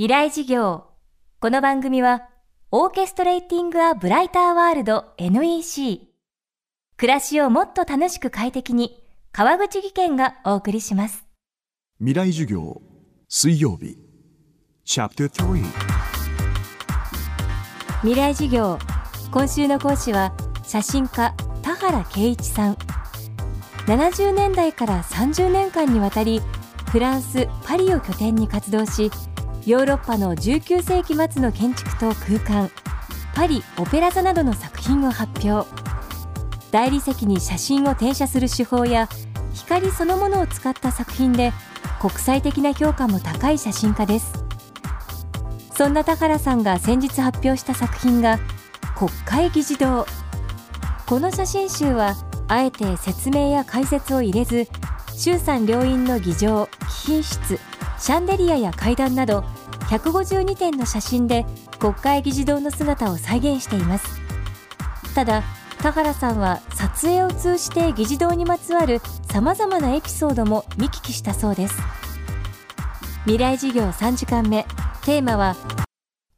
未来事業。この番組はオーケストレーティング・ア・ブライター・ワールド NEC 暮らしをもっと楽しく快適に川口義賢がお送りします。未来授業水曜日。チャプター未来事業。今週の講師は写真家田原圭一さん。70年代から30年間にわたりフランス・パリを拠点に活動しヨーロッパの19世紀末の建築と空間パリ・オペラ座などの作品を発表。大理石に写真を転写する手法や光そのものを使った作品で国際的な評価も高い写真家です。そんな田原さんが先日発表した作品が国会議事堂。この写真集はあえて説明や解説を入れず衆参両院の議場貴賓室シャンデリアや階段など152点の写真で国会議事堂の姿を再現しています。ただ田原さんは撮影を通じて議事堂にまつわるさまざまなエピソードも見聞きしたそうです。未来事業3時間目。テーマは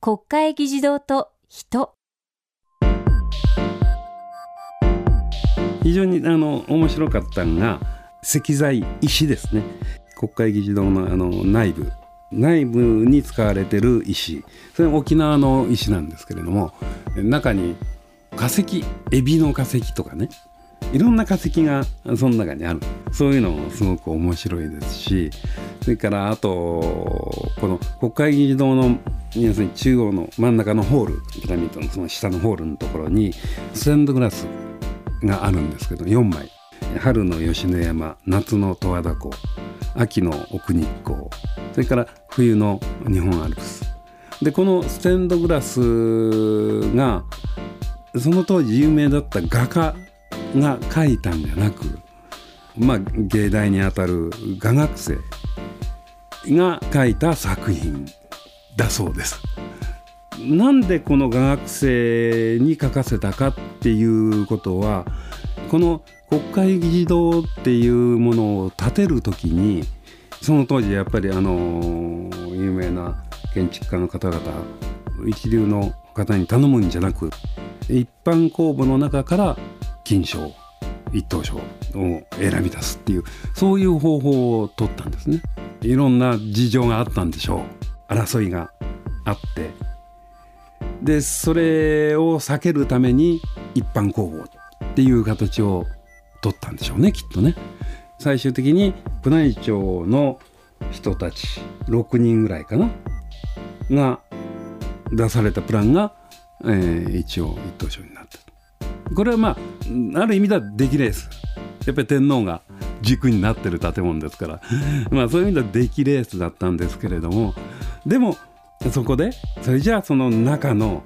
国会議事堂と人。非常にあの面白かったのが石材石ですね。国会議事堂のあの内部。内部に使われてる石。それは沖縄の石なんですけれども中に化石エビの化石とかねいろんな化石がその中にある。そういうのもすごく面白いですしそれからあとこの国会議事堂の要するに中央の真ん中のホールピラミッドのその下のホールのところにステンドグラスがあるんですけど4枚。春の吉野山夏の十和田湖秋の奥日光それから冬の日本アルプスでこのステンドグラスがその当時有名だった画家が描いたんじゃなくまあ芸大にあたる画学生が描いた作品だそうです。なんでこの画学生に書かせたかっていうことはこの国会議事堂っていうものを建てる時にその当時やっぱりあの有名な建築家の方々一流の方に頼むんじゃなく一般公募の中から金賞一等賞を選び出すっていうそういう方法を取ったんですね。いろんな事情があったんでしょう。争いがあって。でそれを避けるために一般公募っていう形を取ったんでしょうねきっとね。最終的に宮内庁の人たち6人ぐらいかなが出されたプランが、えー、一応一等賞になった。これはまあある意味では出来レース。やっぱり天皇が軸になってる建物ですから。まあそういう意味では出来レースだったんですけれども。でもそこでそれじゃあその中の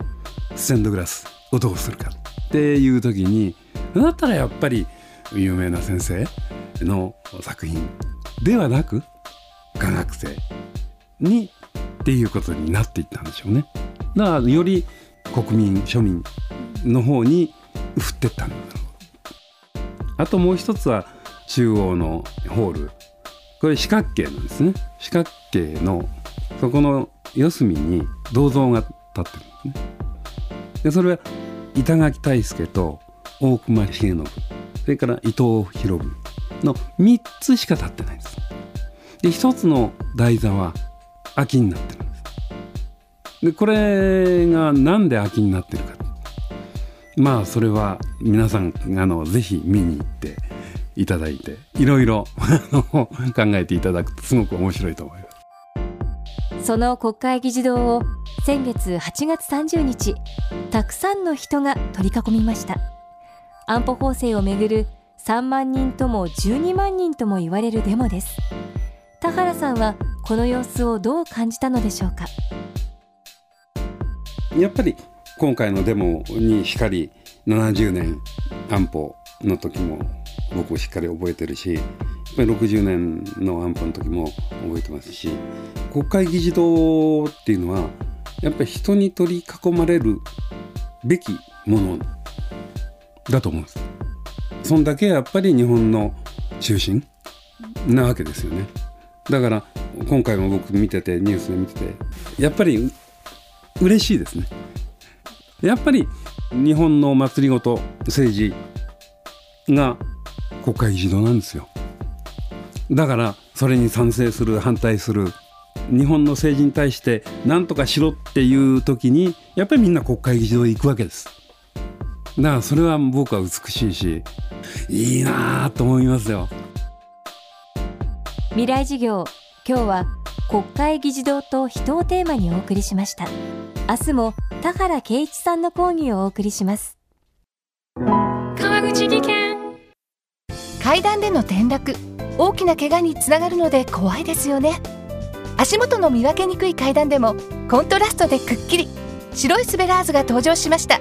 ステンドグラスをどうするかっていう時にだったらやっぱり有名な先生の作品ではなく科学生にっていうことになっていったんでしょうね。だからより国民庶民の方に振ってったんだろう。あともう一つは中央のホールこれ四角形なんですね四角形のそこの四隅に銅像が立ってるんですね。でそれは板垣退助と大隈重信それから伊藤博文の3つしか立ってないんです。で1つの台座は空きになってるんです。でこれがなんで空きになってるかまあそれは皆さんあのぜひ見に行っていただいていろいろ考えていただくとすごく面白いと思います。その国会議事堂を先月8月30日たくさんの人が取り囲みました安保法制をめぐる3万人とも12万人とも言われるデモです。田原さんはこの様子をどう感じたのでしょうか？やっぱり今回のデモにしかり70年安保の時も僕しっかり覚えてるしやっぱり60年の安保の時も覚えてますし国会議事堂っていうのはやっぱり人に取り囲まれるべきものだと思うんです。そんだけやっぱり日本の中心なわけですよね。だから今回も僕見ててニュースで見ててやっぱり嬉しいですねやっぱり日本の祭りごと政治が国会議事堂なんですよだからそれに賛成する反対する日本の政治に対して何とかしろっていう時にやっぱりみんな国会議事堂へ行くわけですだからそれは僕は美しいしいいなと思いますよ。未来授業今日は国会議事堂と人をテーマにお送りしました。明日も田原圭一さんの講義をお送りします。川口技研。階段での転落大きな怪我につながるので怖いですよね。足元の見分けにくい階段でもコントラストでくっきり白いスベラーズが登場しました